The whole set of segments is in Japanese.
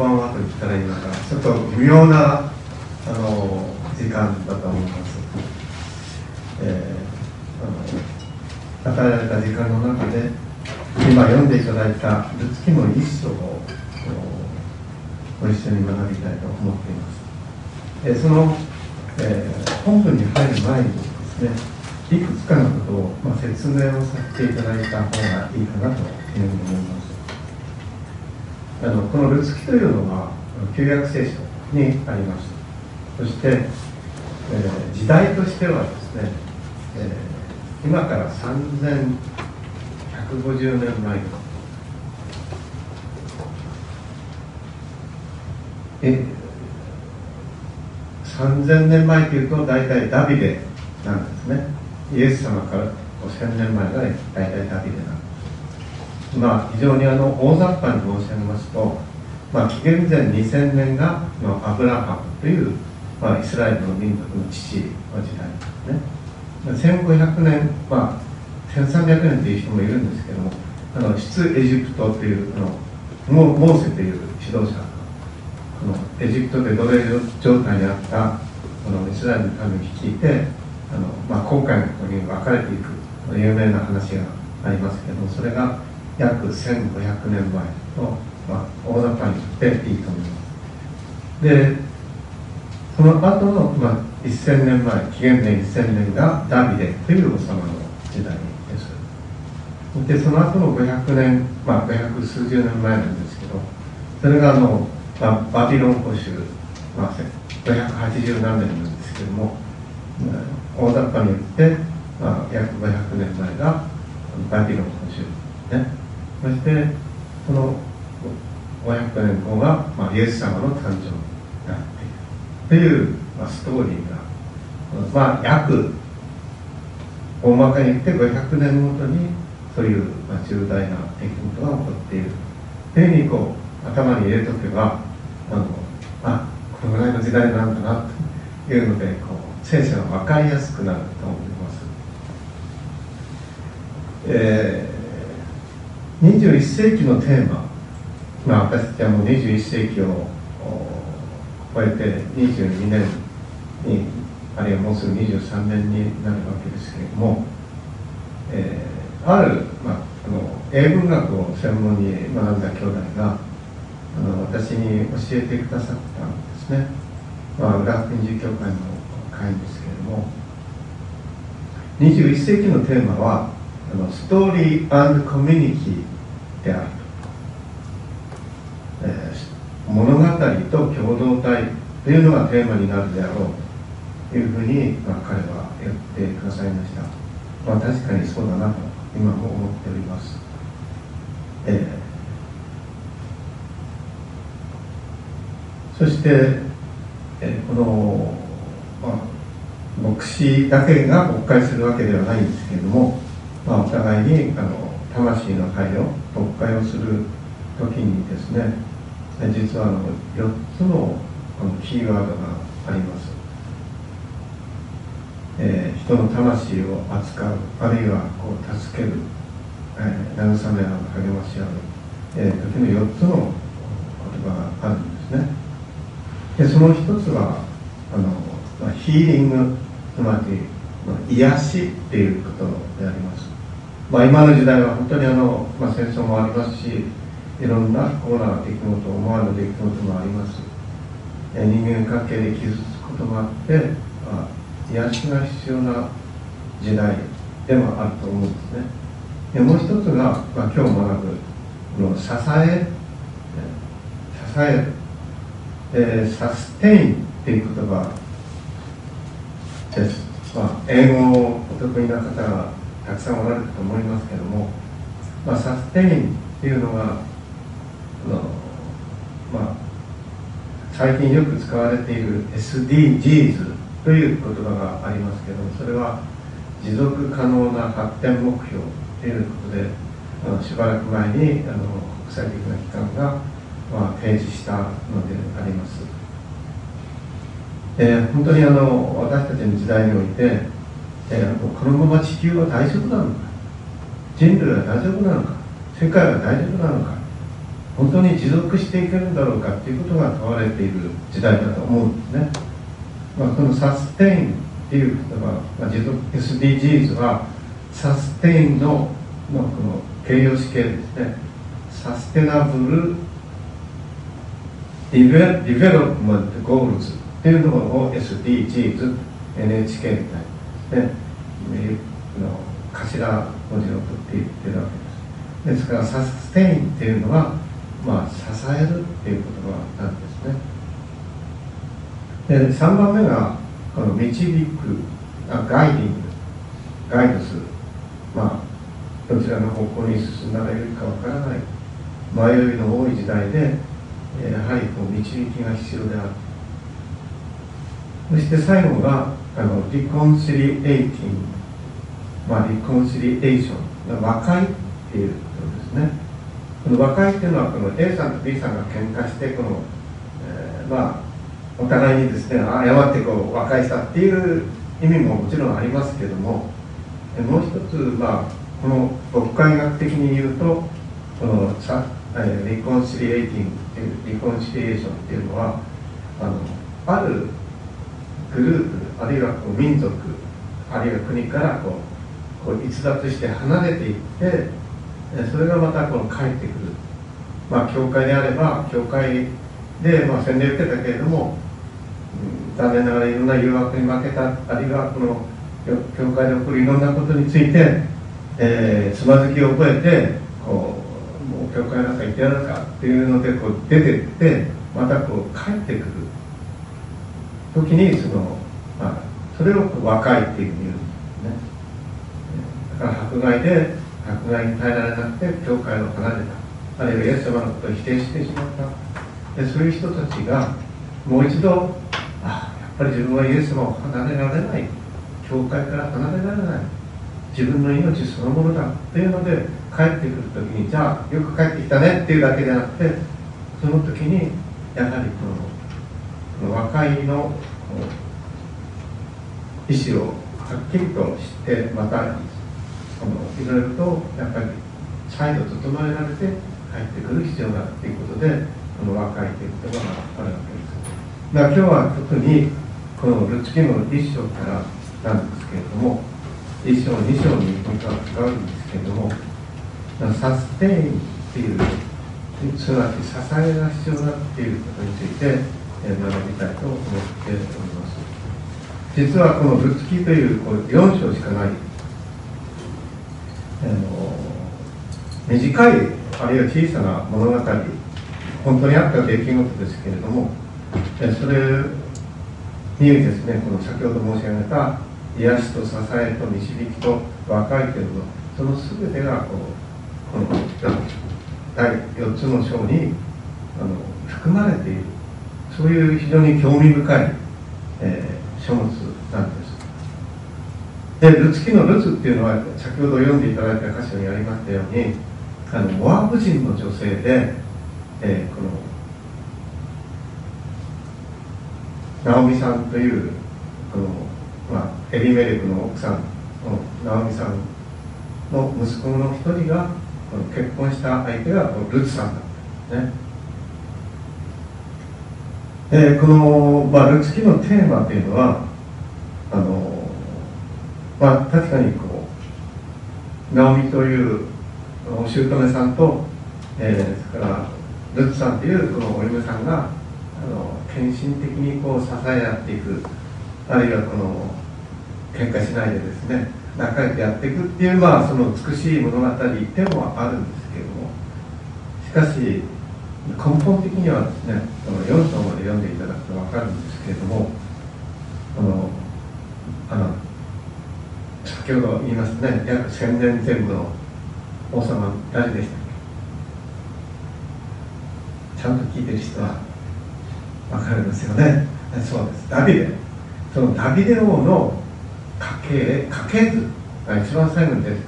ばんはと言ったらいいのかちょっと微妙なあの時間だと思います、えー、あの与えられた時間の中で今読んでいただいた「ルツキの一章」をご一緒に学びたいと思っています、えー、その、えー、本文に入る前にですねいくつかのことを、まあ、説明をさせていただいた方がいいかなというふうに思います。あのこのルツキというのは旧約聖書にありますそして、えー、時代としてはですね、えー、今から3150年前え3000年前というと大体ダビデなんですね。イエス様から5000年前が大体ダビデなんです。まあ、非常にあの大雑把に申し上げますと、まあ、紀元前2000年が、アブラハムという、まあ、イスラエルの民族の父の時代ですね。1500年、まあ、1300年という人もいるんですけどもあの出エジプトというあのモモーセという指導者がこのエジプトで奴隷状態にあったこのイスラエルの民を率いてあの、まあ、航海のことに分かれていく有名な話がありますけどもそれが約1500年前と、まあ、大雑把に言っていいと思います。でその後の、まあ、1000年前紀元前1000年がダビデという王様の時代です。でその後の500年まあ500数十年前なんですけどそれがあの、まあ、バビロン保守、まあ、580何年なんですけども大雑把に言って、まあ、約500年前がバビロン保守ね。そしてこの500年後が、まあ、イエス様の誕生になっているという、まあ、ストーリーが、まあ、約大まかに言って500年ごとにそういう、まあ、重大な出来事が起こっているというふうにこう頭に入れとけばあのあこのぐらいの時代なんだなというのでこう聖書が分かりやすくなると思います。えー21世紀のテーマ、まあ、私たちはもう21世紀を超えて22年にあるいはもうすぐ23年になるわけですけれども、えー、ある、まあ、あの英文学を専門に学んだ兄弟があの私に教えてくださったんですね、まあ、浦和訓授協会の会ですけれども21世紀のテーマはあのストーリーコミュニティであると、えー、物語と共同体というのがテーマになるであろうというふうに、まあ、彼は言ってくださいました、まあ、確かにそうだなと今も思っております、えー、そして、えー、この、まあ、牧師だけが牧会するわけではないんですけれども、まあ、お互いにあの魂の会を特会をする時にですね実はあの4つのこのキーワードがあります、えー、人の魂を扱うあるいはこう助ける、えー、慰め合う励まし合う、えー、時の4つの言葉があるんですね。でその一つはあの、まあ、ヒーリングつまり、まあ、癒しっていうことであります。まあ、今の時代は本当にあの、まあ、戦争もありますしいろんな不幸な出来事思わぬ出来事もあります。人間関係で傷つくこともあって、まあ、癒しが必要な時代でもあると思うんですね。でもう一つが、まあ、今日学ぶの支え。支え。る、えー、サステインっていう言葉です、まあ、英語をお得意な方がたくさんおられると思いますけども、まあ、サステインっていうのが、まあ、最近よく使われている SDGs という言葉がありますけどもそれは持続可能な発展目標ということであのしばらく前にあの国際的な機関が、まあ、提示したのであります。えー、本当にあの私たちの時代においてえー、このまま地球は大丈夫なのか？人類は大丈夫なのか？世界は大丈夫なのか？本当に持続していけるんだろうかっていうことが問われている時代だと思うんですね、まあ、このサステインっていう言葉、まあ、持続 SDGs はサステインののこの形容詞形ですね。 sustainable deve development goals っていうのを SDGs NHK みたいな。ねの頭文字を取って言ってるわけです。ですから sustain っていうのはまあ支えるっていう言葉なんですね。で3番目がこの導くあガイディングガイドする。まあどちらの方向に進んだらよいかわからない。迷いの多い時代でやはりこう導きが必要である。そして最後があのリコンシリエイティングまあリコンシリエーション和解っていうことですね。この和解っていうのはこの A さんと B さんが喧嘩してこの、えー、まあお互いにですね謝ってこう和解したっていう意味ももちろんありますけどももう一つまあこの牧会学的に言うとこのさリコンシリエイティングっていうリコンシリエーションっていうのはあのあるグループあるいはこう民族あるいは国からこうこう逸脱して離れていってそれがまたこの帰ってくる。まあ教会であれば教会で、まあ、洗礼を受けたけれども、うん、残念ながらいろんな誘惑に負けたあるいはこの教会で起こるいろんなことについて、えー、つまずきを覚えてこうもう教会なんか行ってやるかっていうのでこう出てってまたこう帰ってくる。時にその、まあ、それを和解っていうふうに言うんですね。だから迫害で迫害に耐えられなくて教会を離れたあるいはイエス様のことを否定してしまった。でそういう人たちがもう一度あやっぱり自分はイエス様を離れられない。教会から離れられない。自分の命そのものだっていうので帰ってくる時にじゃあよく帰ってきたねっていうだけじゃなくてその時にやはりこのこの和解の意思をはっきりとしてまたそのいろいろとやっぱり再度整えられて帰ってくる必要があるということでこの和解という言葉があるわけですだから今日は特にこのルツキの一章からなんですけれども一章二章に本当は使うんですけれどもサステインっていうすなわち支えが必要だっていうことについて学びたいと思っております実はこの「ルツキ」というこう4章しかない。あの短いあるいは小さな物語本当にあった出来事ですけれどもそれにですねこの先ほど申し上げた癒しと支えと導きと和解というのその全てがこうこの第4つの章にあの含まれているそういう非常に興味深い、え、書物なんです。でルツキのルツっていうのは先ほど読んでいただいた箇所にありましたようにあのモアブ人の女性で、えー、このナオミさんというこの、まあ、エリメレクの奥さんのナオミさんの息子の一人がこの結婚した相手がルツさんだったんですね。えー、この、まあ、ルツキのテーマというのはあの、まあ、確かにこうナオミというお姑さんと、えー、それからルツさんというこのお嫁さんがあの献身的にこう支え合っていくあるいはこの喧嘩しないでですね仲良くやっていくっていうまあその美しい物語でもあるんですけれどもしかし根本的にはですねこの4章まで読んでいただくと分かるんですけれどもこのあの先ほど言いましたね約1000年前後の王様誰でしたっけ？ちゃんと聞いてる人は分かるんですよね。そうです。ダビデ。そのダビデ王の家系家系図が一番最後に出てくる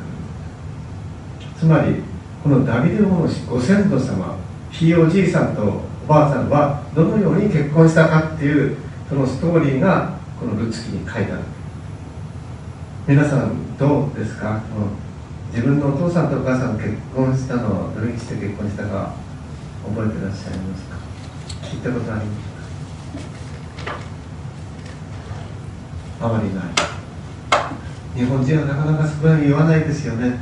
つまりこのダビデ王のご先祖様ひいおじいさんとおばあさんはどのように結婚したかっていうそのストーリーがこのルツキに書いてある。皆さんどうですか？自分のお父さんとお母さん結婚したのはどうして結婚したか覚えてらっしゃいますか？聞いたことありますか？あまりない。日本人はなかなかそこは言わないですよね。ね。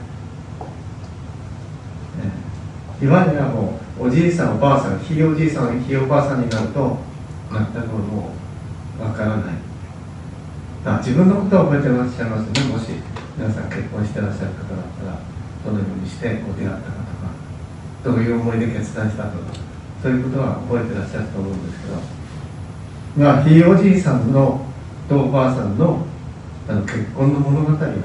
言わればもうおじいさんおばあさんひいおじいさんひいおばあさんになると全くもうわからない。あ自分のことは覚えてらっしゃいますね。もし皆さん結婚してらっしゃる方だったらどのようにしてご出会ったかとかどういう思いで決断したとかそういうことは覚えてらっしゃると思うんですけど。まあひいおじいさんのとおばあさんのあの結婚の物語なんで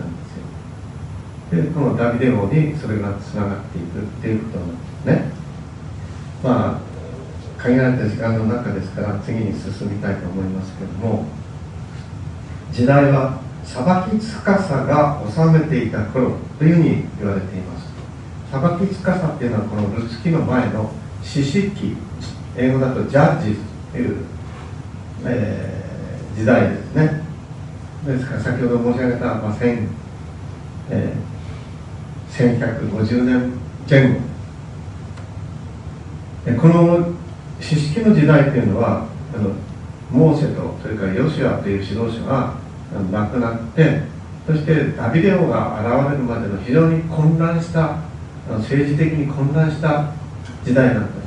すよ。でこのダビデ王にそれがつながっていくっていうことなんですね。まあ限られた時間の中ですから次に進みたいと思いますけども時代は裁き司が治めていた頃というふうに言われています。裁き司っていうのはこのルツキの前の四式英語だとジャッジという、えー、時代ですね。ですから先ほど申し上げた、まあ1000えー、1150年前後この四式の時代というのはあのモーセとそれからヨシュアという指導者が亡くなってそしてダビデオが現れるまでの非常に混乱した政治的に混乱した時代なんで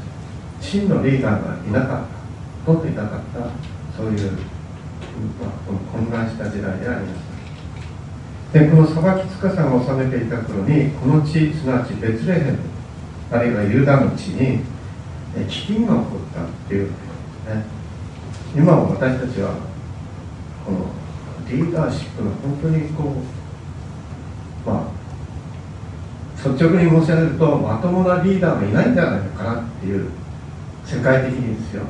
す。真のリーダーがいなかった。とっていなかった。そういうこの混乱した時代であります。でこの裁き司が治めていた頃にこの地すなわちベツレヘムあるいはユダの地に飢饉が起こったっていうね。今も私たちはこのリーダーシップが本当にこうまあ率直に申し上げるとまともなリーダーがいないんじゃないのかなっていう世界的にですよ。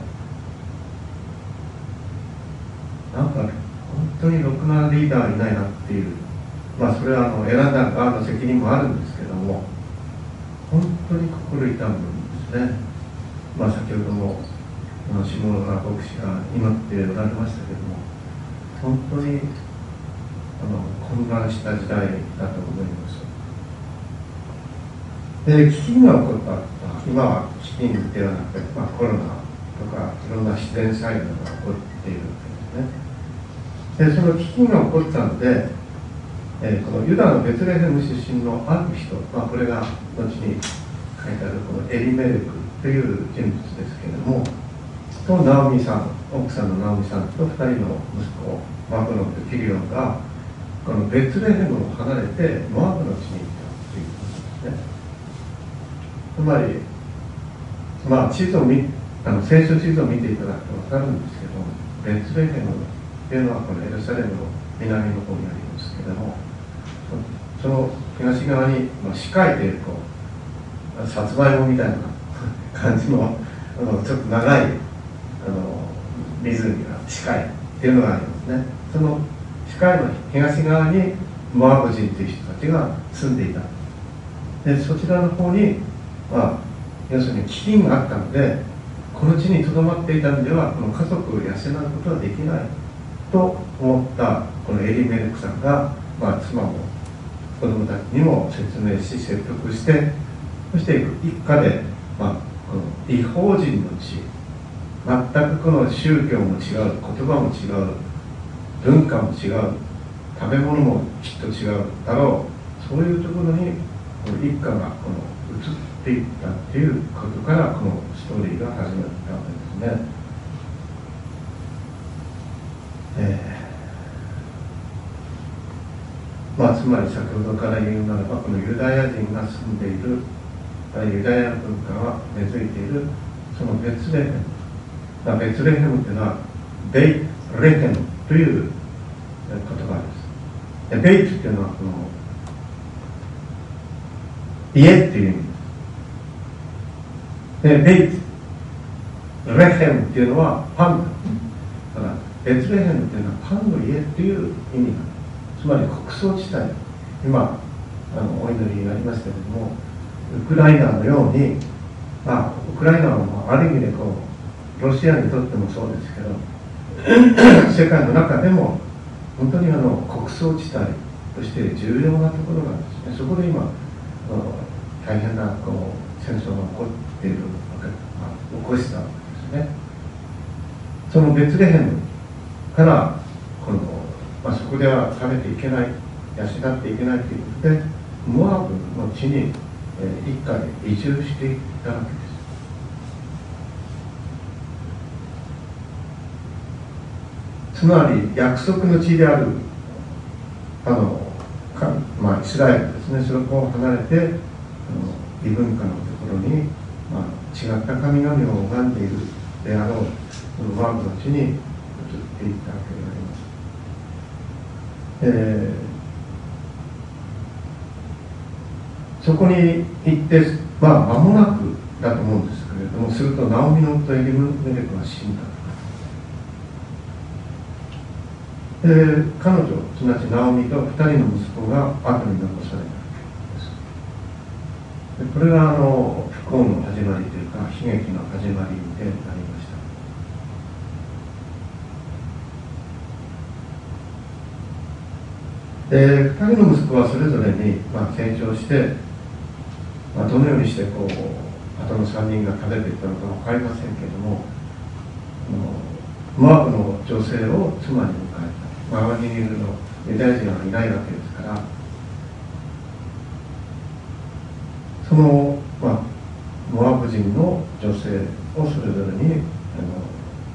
なんか本当にろくなリーダーいないなっていうまあそれはあの選んだ側の責任もあるんですけども本当に心痛むんですね。まあ先ほども下村牧師が祈っておられましたけども本当にあの混乱した時代だと思います。で飢饉が起こった今は飢饉ではなくて、まあ、コロナとかいろんな自然災害が起こっているわけですね。でその飢饉が起こったので、えー、このユダのベツレヘム出身のある人、まあ、これが後に書いてあるこのエリメルクという人物ですけれどもとナオミさん奥さんのナオミさんと2人の息子マクノとキリオンがこのベツレヘムを離れてモアブの地に行ったということですね。つまりまあ地図を見あの聖書地図を見ていただくと分かるんですけどベツレヘムっていうのはこのエルサレムの南の方にありますけれどもその東側に、まあ、視界でこうさつまいもみたいな感じのあのちょっと長いあの湖が近いっていうのがありますね。その近いの東側にモアブ人という人たちが住んでいた。でそちらの方にまあ要するに飢饉があったのでこの地にとどまっていたんではこの家族を養うことはできないと思ったこのエリメルクさんが、まあ、妻も子供たちにも説明し説得してそして一家で、まあ、この違法人の地全くこの宗教も違う。言葉も違う。文化も違う。食べ物もきっと違う。だろう。そういうところにこの一家がこの移っていったっていうことからこのストーリーが始まったわけですね。えー、まあ、つまり先ほどから言うならばこのユダヤ人が住んでいるユダヤ文化が根付いているその別でベツレヘムというのはベイレヘムという言葉です。ベイツっていうのはこの家っていう意味です。でベイツレヘムっていうのはパンだからベツレヘムっていうのはパンの家っていう意味なんです。つまり穀倉地帯。今あのお祈りがありましたけどもウクライナのようにまあウクライナはある意味でこうロシアにとってもそうですけど 世界の中でも本当にあの穀倉地帯として重要なところなんですね。そこで今大変なこう戦争が起こっているわけこしたわけですね。そのベツレヘムからこの、まあ、そこでは食べていけない養っていけないということでモアブの地に、えー、一家で移住していったわけですつまり約束の地であるあのか、まあ、イスラエルですねそこを離れてあの異文化のところに、まあ、違った神々を拝んでいるであろうこのワームの地に移っていったわけであります。えー、そこに行って、まあ、間もなくだと思うんですけれども、すると、ナオミの夫エリムメレクは死んだ。で彼女すなわちナオミと2人の息子が後に残されたでこれがあの不幸の始まりというか悲劇の始まりでなりましたで2人の息子はそれぞれに、まあ、成長して、まあ、どのようにしてこう後の3人が食べていったのか分かりませんけれどもマークの女性を妻に迎えた。周りにいるのユダヤ人はいないわけですからその、まあ、モアブ人の女性をそれぞれにあの、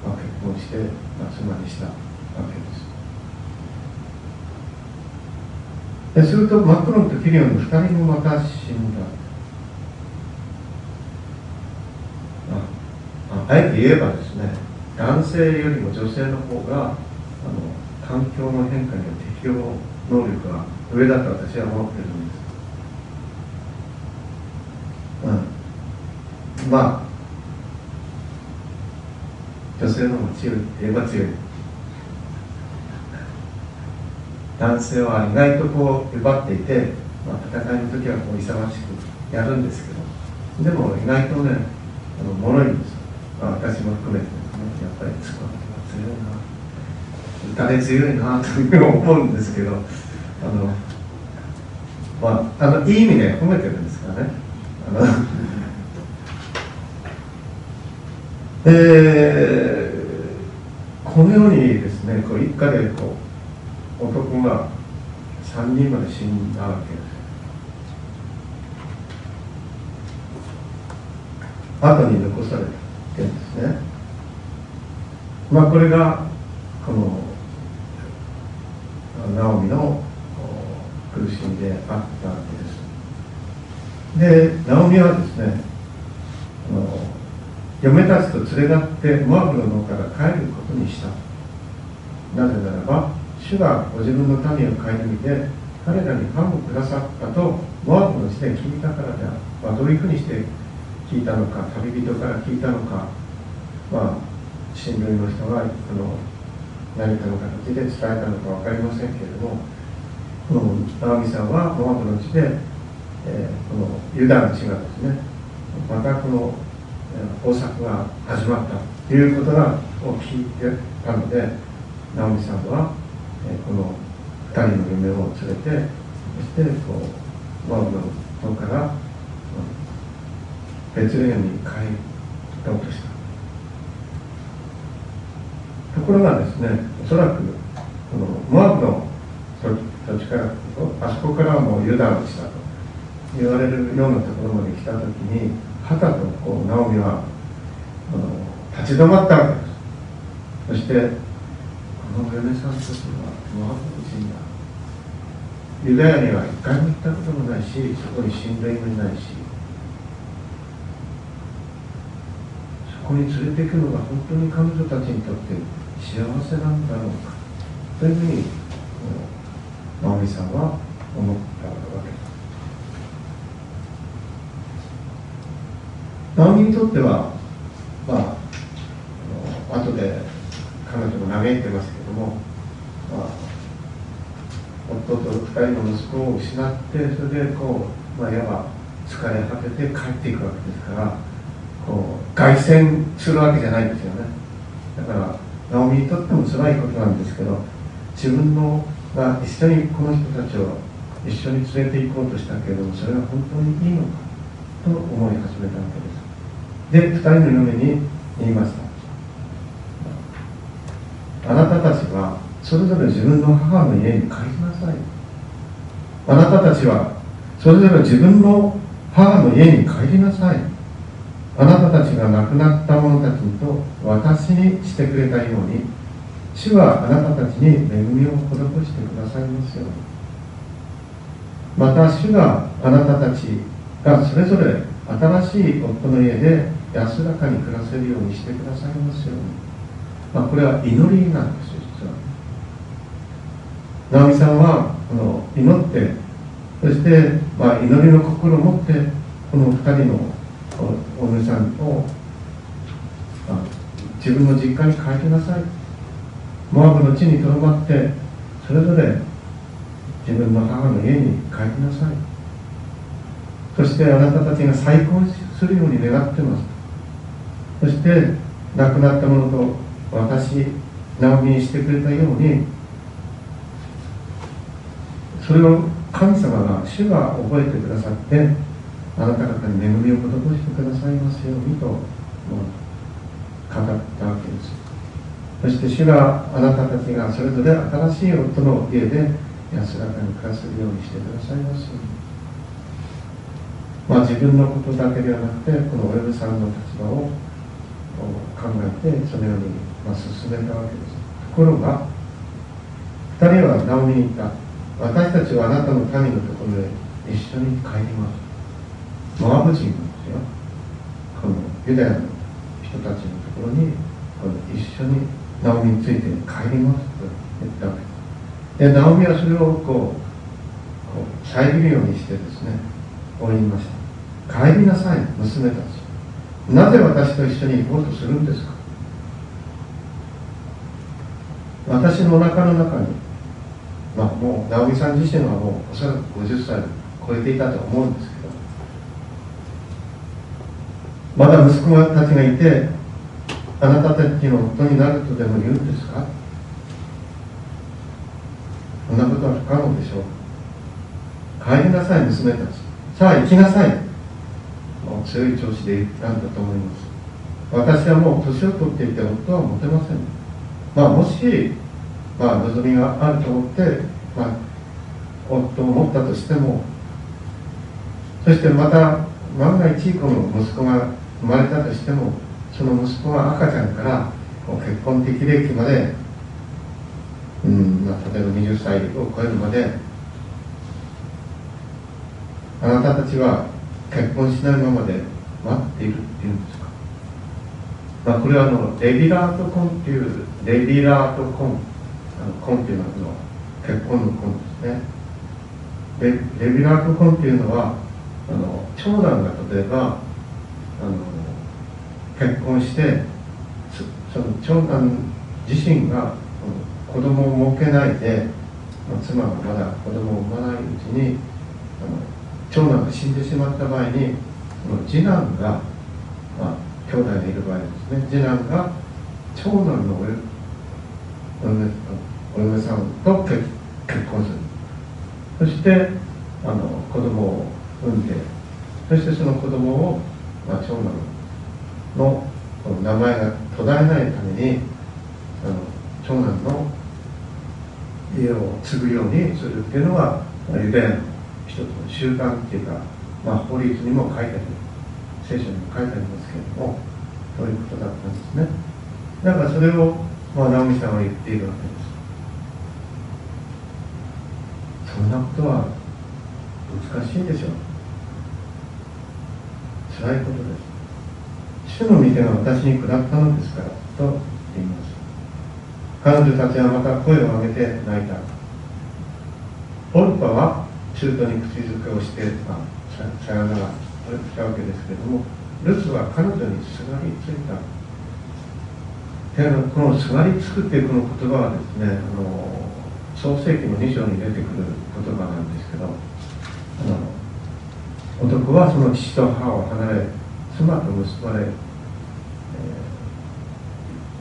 まあ、結婚して、まあ、妻にしたわけです。でするとマクロンとキリオンの2人もまた死んだ。あえて言えばですね男性よりも女性の方があの環境の変化によって適応能力が上だと私は思ってるんです。うん、まあ女性の方が強いって言えば強い。男性は意外とこう奪っていて、まあ、戦いの時はこう勇ましくやるんですけどでも意外とねあの脆いんです、まあ、私も含めてですねやっぱりつくわけ強いな打たれ強いなというふうに思うんですけどあのまああのいい意味で褒めてるんですからねえー、このようにですねこう一家でこう男が3人まで死んだわけです。後に残されてるんですねまあこれがこのナオミの苦しみであったわけです。でナオミはですね嫁たちと連れ立ってモアブの野から帰ることにした。なぜならば主がご自分の民を顧みて彼らにファンをくださったとモアブの地で聞いたからである、まあ、どういうふうにして聞いたのか旅人から聞いたのか。まあ親類の人があの何かの形で伝えたのか分かりませんけれどもこのナオミさんはモアブの地でえー、このユダの地がですねまたこの豊作が始まったということがを聞いてたので直美さんは、えー、この2人の夢を連れてそしてこうワーブの方からベツレヘムに帰ろうとした。ところがですねおそらくこのモアブの土地からあそこからはもうユダの地だと言われるようなところまで来た時にはたとこうナオミはあの立ち止まったわけです。そしてこの嫁さんたちはモアブ人だ。ユダヤには一回も行ったこともないしそこに信頼もいないしそこに連れていくのが本当に彼女たちにとって幸せなんだろうかというふうにナオミさんは思ったわけです。直美にとってはまああの後で彼女も嘆いてますけども、まあ、夫と2人の息子を失ってそれでこう、まあ、いわば疲れ果てて帰っていくわけですからこう凱旋するわけじゃないんですよね。だから直美にとっても辛いことなんですけど自分のが一緒にこの人たちを一緒に連れて行こうとしたけれどもそれは本当にいいのかと思い始めたわけです。で二人の嫁に言いました。あなたたちはそれぞれ自分の母の家に帰りなさい。あなたたちはそれぞれ自分の母の家に帰りなさい。あなたたちが亡くなった者たちと私にしてくれたように主はあなたたちに恵みを施してくださいますように。また主があなたたちがそれぞれ新しい夫の家で安らかに暮らせるようにしてくださいますように、まあ、これは祈りなんですよ実は。直美さんはこの祈ってそして、まあ、祈りの心を持ってこの2人のお嫁さんを、まあ、自分の実家に帰りなさい。モアブの地にとどまってそれぞれ自分の母の家に帰りなさい。そしてあなたたちが再婚するように願ってます。そして亡くなったものと私ナオミにしてくれたようにそれを神様が主が覚えてくださってあなた方に恵みを施してくださいますようにと語ったわけです。そして主があなたたちがそれぞれ新しい夫の家で安らかに暮らせるようにしてくださいます。ようにまあ自分のことだけではなくてこのお嫁さんの立場を考えてそのようにま進めたわけです。ところが2人はナオミに言った。私たちはあなたの民のところへ一緒に帰ります。モアブ人なんですよ。このユダヤの人たちのところにこの一緒にナオミについて帰りますと言ったわけ。でナオミはそれをこうこう遮るようにしてですねこう言いました。帰りなさい娘たち。なぜ私と一緒に行こうとするんですか。私のお腹の中にまあもう直美さん自身はもうおそらく50歳を超えていたと思うんですけどまだ息子たちがいてあなたたちの夫になるとでも言うんですか？そんなことは不可能でしょう。帰りなさい娘たち。さあ行きなさい。もう強い調子で言ったんだと思います。私はもう年を取っていて夫は持てません。まあもしまあ望みがあると思って、まあ、夫を持ったとしてもそしてまた万が一この息子が生まれたとしてもその息子は赤ちゃんから結婚的齢期まで、うんまあ、例えば20歳を超えるまであなたたちは結婚しないままで待っているっていうんですか、まあ、これはあのレビラート婚っていうレビラート婚あの婚っていうのはの結婚の婚ですね。レレビラート婚っていうのはあの長男が例えばあの結婚してその長男自身が子供を設けないで妻がまだ子供を産まないうちにあの長男が死んでしまった場合に次男が、まあ、兄弟でいる場合ですね次男が長男のお嫁お嫁さんと結結婚する。そしてあの子供を産んでそしてその子供を、まあ、長男の。名前が途絶えないためにあの長男の家を継ぐようにするっていうのがユダヤの一つの習慣っていうか、まあ、法律にも書いてある聖書にも書いてありますけれどもそういうことだったんですねだからそれを、まあ、直美さんは言っているわけです。そんなことは難しいんでしょう。辛いことです。主の御手が私に下ったのですからと言います。彼女たちはまた声を上げて泣いた。オルパは中途に口づけをして、まあ、さよならしたわけですけれどもルツは彼女にすがりついた。このすがりつくっていうこの言葉はですねあの創世紀の2章に出てくる言葉なんですけどあの男はその父と母を離れ妻と結ばれ、え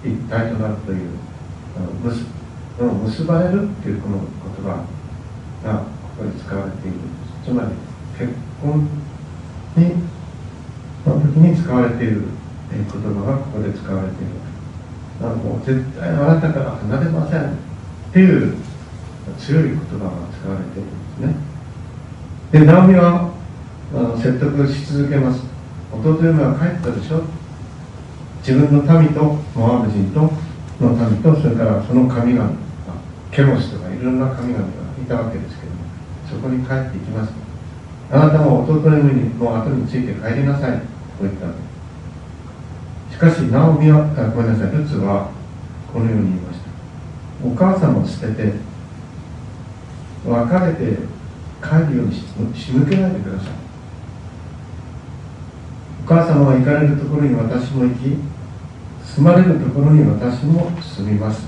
ー、一体となる。というあの結結ばれるっていうこの言葉がここで使われている。つまり結婚にの時に使われている言葉がここで使われている。だからもう絶対あなたから離れません。っていう強い言葉が使われているんですね。でナオミはあの説得し続けます。弟嫁は帰ったでしょ。自分の民とモアブ人との民とそれからその神々ケモスとかいろんな神々がいたわけですけどもそこに帰っていきます。あなたも弟嫁の後について帰りなさい。と言ったわけ。しかしナオミはごめんなさい。ルツはこのように言いました。お母さんを捨てて別れて帰るように仕向けないでください。母様が行かれるところに私も行き住まれるところに私も住みます。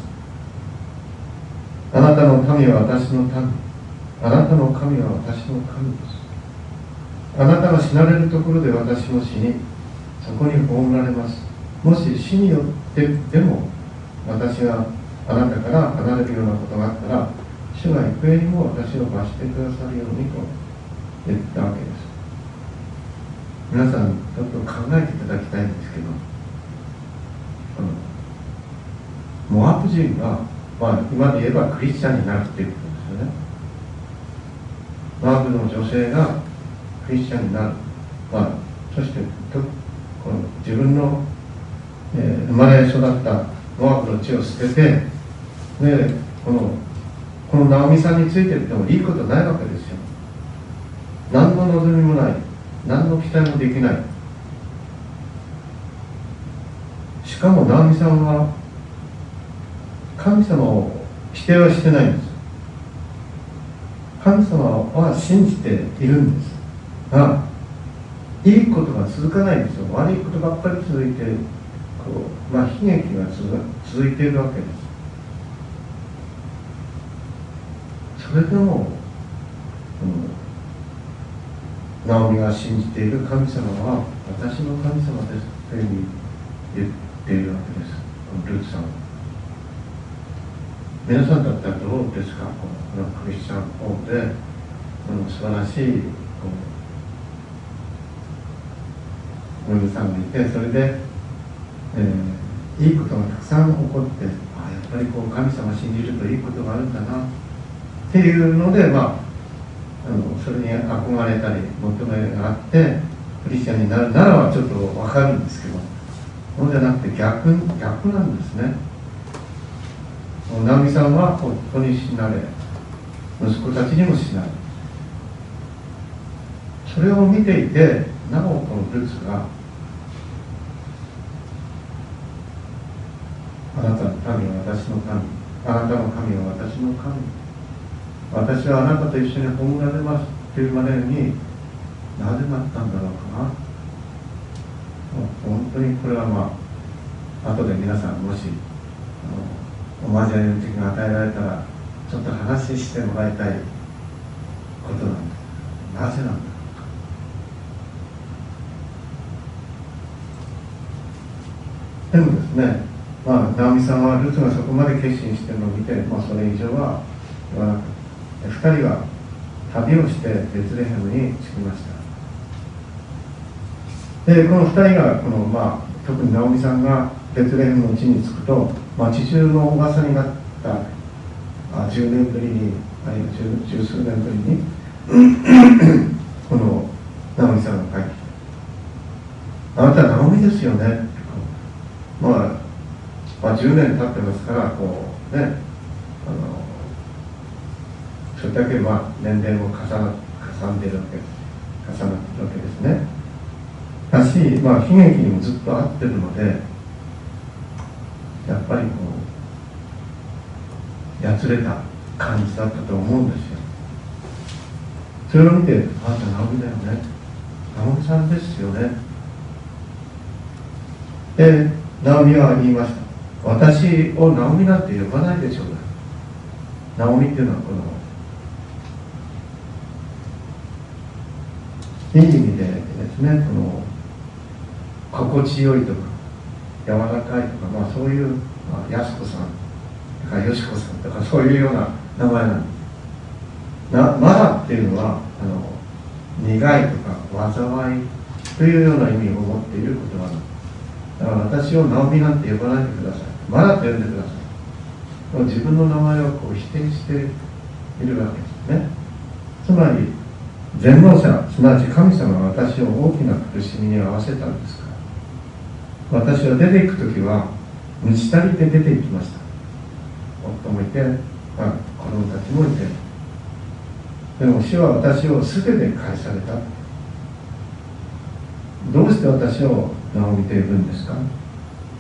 あなたの民は私の民。あなたの神は私の神です。あなたが死なれるところで私も死にそこに葬られます。もし死によってでも私があなたから離れるようなことがあったら主が行方にも私を罰してくださるようにと言ったわけです。皆さんちょっと考えていただきたいんですけどモアブ人が、まあ、今で言えばクリスチャンになるっていうことですよね。モアブの女性がクリスチャンになる、まあ、そしてとこの自分の、えー、生まれ育ったモアブの地を捨ててでこのこの直美さんについてってもいいことないわけですよ。何の望みもない。何の期待もできない。しかも直美さんは神様を否定はしてないんです。神様は信じているんです。がいいことが続かないんですよ。悪いことばっかり続いてこう、まあ、悲劇が続いているわけです。それでも、うん、ナオミが信じている神様は私の神様ですというふうに言っているわけです。ルーツさんは。皆さんだったらどうですか？このクリスチャンホームで。この素晴らしいお嫁さんがいてそれで、えー、いいことがたくさん起こってあやっぱりこう神様信じるといいことがあるんだな。っていうので、まあ、あのそれに憧れたり求めがあってクリスチャンになるならばちょっと分かるんですけどそうじゃなくて逆逆なんですね。直美さんは夫に死なれ息子たちにも死なれ。それを見ていてなおこのルツがあなたの神は私の神あなたの神は私の神。私はあなたと一緒に葬られますというまでになぜなったんだろうかな。本当にこれはまあ後で皆さんもしお交わりの時が与えられたらちょっと話してもらいたいことなんでなぜなんだでもですねまあ直美さんはルツがそこまで決心してるのを見て、まあ、それ以上は言わなかった2人は旅をしてベツレヘムに着きました。でこの2人がこの、まあ、特に直美さんがベツレヘムの地に着くと町中の噂になったあ10年ぶりにあるいは十数年ぶりにこの直美さんが帰ってきた。あなたは直美ですよね。まあ、まあ10年経ってますからこうね。れだけまあ年齢も重な重んでるわけ重なってるわけですね。だし、まあ、悲劇にもずっと合ってるのでやっぱりこうやつれた感じだったと思うんですよ。それを見て「あなた直美だよね。直美さんですよね」で直美は言いました。私を直美なんて呼ばないでしょう直美っていうのはこのいい意味でですねこの心地よいとか柔らかいとか、まあ、そういう、まあ、安子さんとかよしこさんとかそういうような名前なんですなマラっていうのはあの苦いとか災いというような意味を持っている言葉なんですだから私をナオミなんて呼ばないでください。マラと呼んでください。自分の名前をこう否定してい。るわけですねつまり全能者すなわち神様が私を大きな苦しみに合わせたんですか？ら私は出ていく時は満ち足りて出ていきました。夫もいて、まあ、子供たちもいて。でも主は私を全て返された。どうして私を名を見ているんですか？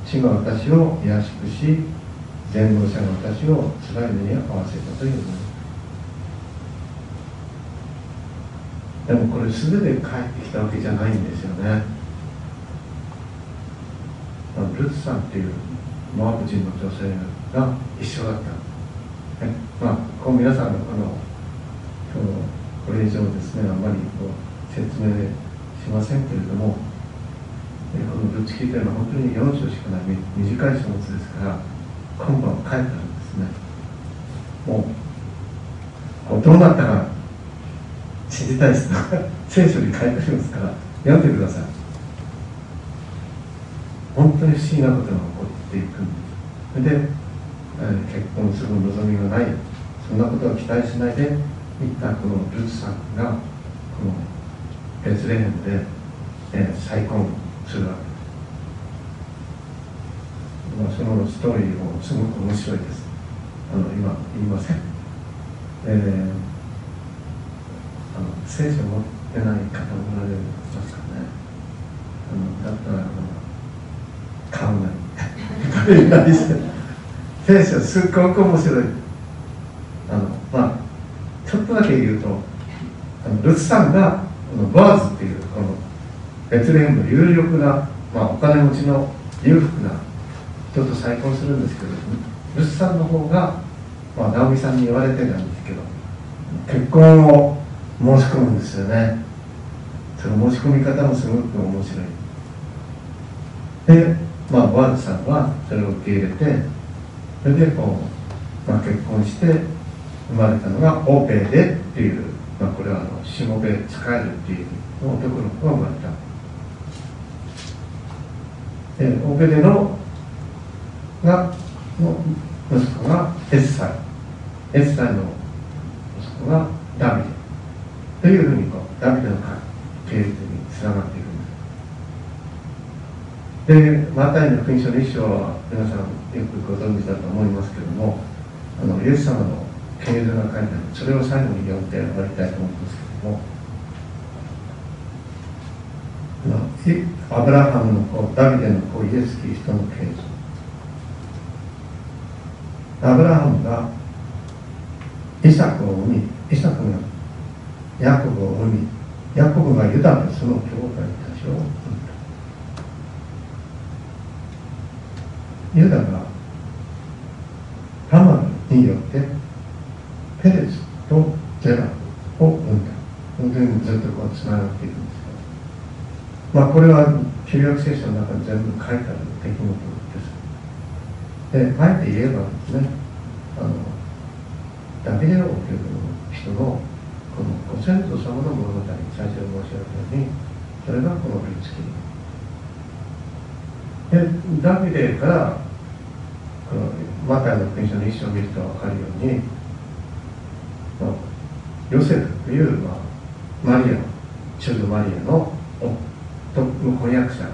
主が私を優しくし全能者が私を辛い目に合わせたというの。ででもこれ全て帰ってきたわけじゃないんですよね。ルツさんっていうモアブ人の女性が一緒だった、ね、まあこう皆さんのこのこれ以上ですねあまりこう説明しませんけれどもこのルツキーというのは本当に4章しかない短い書物ですから今晩書いてあるんですね。もうどうなったか。知りたいです 聖書に書いてありますから読んでください。本当に不思議なことが起こっていくんです。で、えー、結婚する望みがない。そんなことは期待しないでいったこのルツさんがこのベツレヘムで、えー、再婚するわけ。です、まあ、そのストーリーもすごく面白いです。あの今言いません、えーあの聖書持ってない方おられますかね。あのだったらあの買うなり聖書すっごく面白い。あのまあちょっとだけ言うとあのルツさんがこのボアズっていうこのベツレヘムの有力な、まあ、お金持ちの裕福な人と再婚するんですけどルツさんの方が、まあ、直美さんに言われてたんですけど結婚を申し込むんですよね。その申し込み方もすごく面白い。でまあボアズさんはそれを受け入れてそれでこう、まあ、結婚して生まれたのがオペデっていう、まあ、これはあのしもべ使えるっていう男の子が生まれた。でオペデのがの息子がエッサイ。エッサイの息子がダビデ。というふうにこうダビデの系列につながっているんです。でマタイの福音書の一章は皆さんよくご存知だと思いますけれどもあのイエス様の系図が書いてあるそれを最後に読んで終わりたいと思いますけどもアブラハムの子ダビデの子イエス・キリストの系図アブラハムがイサクを産みイサクがヤコブを産みヤコブがユダでその兄弟たちを産んだユダがタマルによってペレスとゼラを産んだ。本当にずっとこうつながっているんですけどまあこれは旧約聖書の中に全部書いてある出来事です。であえて言えばですねあのダビデ王という人のこのご先祖様の物語最初に申し上げたようにそれがこのルツキでダビデからこのマタイの福音書の一章を見ると分かるようにヨセフという、まあ、マリア主女マリアの夫の婚約者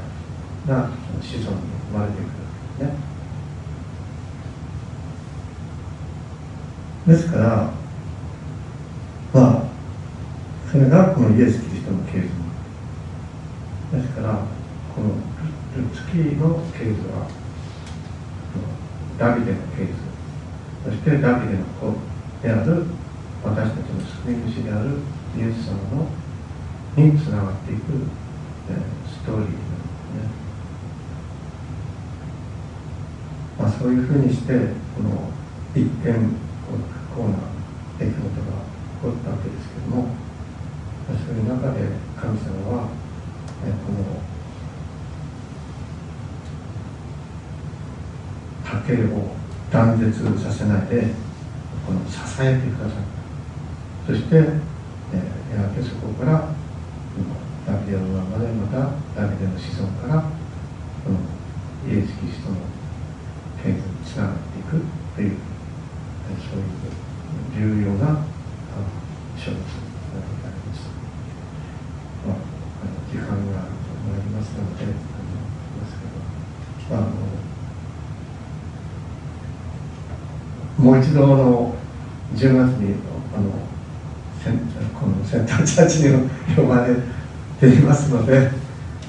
が子孫に生まれてくるわけですね。ですからまあそれがこのイエス・キリストの系図ですからこの月の系図はダビデの系図そしてダビデの子である私たちの救い主であるイエス様のにつながっていく、えー、ストーリーなんですね、まあ、そういうふうにしてこの一見断絶させないでこの支えてくださったそして、えー、やがてそこからダビデのままでまたダビデの子孫からこのイエス・キリストの権威につながっていくというそういう重要なもう一度あの10月にあのセンこのセンターチャーチに呼ばれていますので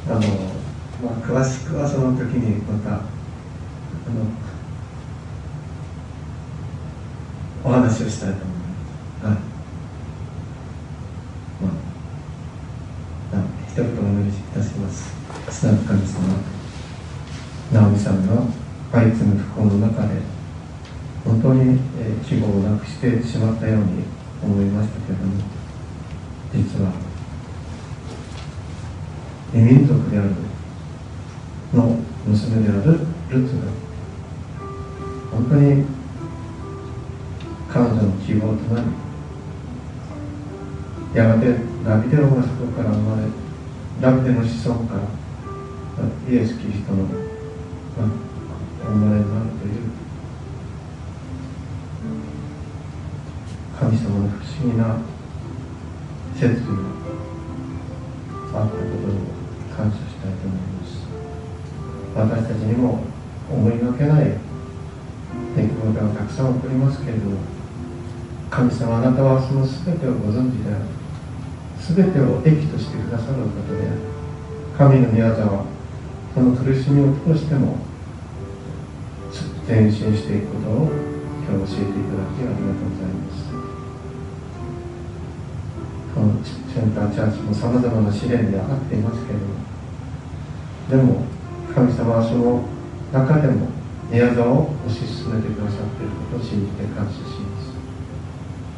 あの、まあ、詳しくはその時にまたあのお話をしたいと思います。はいまあ、一言お願いいたします。スナッ神様、直美さんが相次ぐ不幸の中で、本当に、え希望をなくしてしまったように思いましたけれども、実は、異民族であるの娘であるルツが、本当に彼女の希望となりやがてダビデ王がそこから生まれダビデの子孫からイエス・キリストの、お生まれになるという不思議な設備があったことを感謝したいと思います。私たちにも思いがけない出来事がたくさん起こりますけれども神様あなたはその全てをご存知である。全てを益としてくださるお方で神の宮沢はその苦しみを通しても前進していくことを今日教えていただきありがとうございます。このセンターチャーチもさまざまな試練であっていますけれどもでも神様はその中でも宮沢を推し進めてくださっていることを信じて感謝します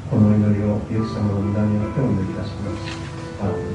この祈りをイエス様の皆によってお祈りいたします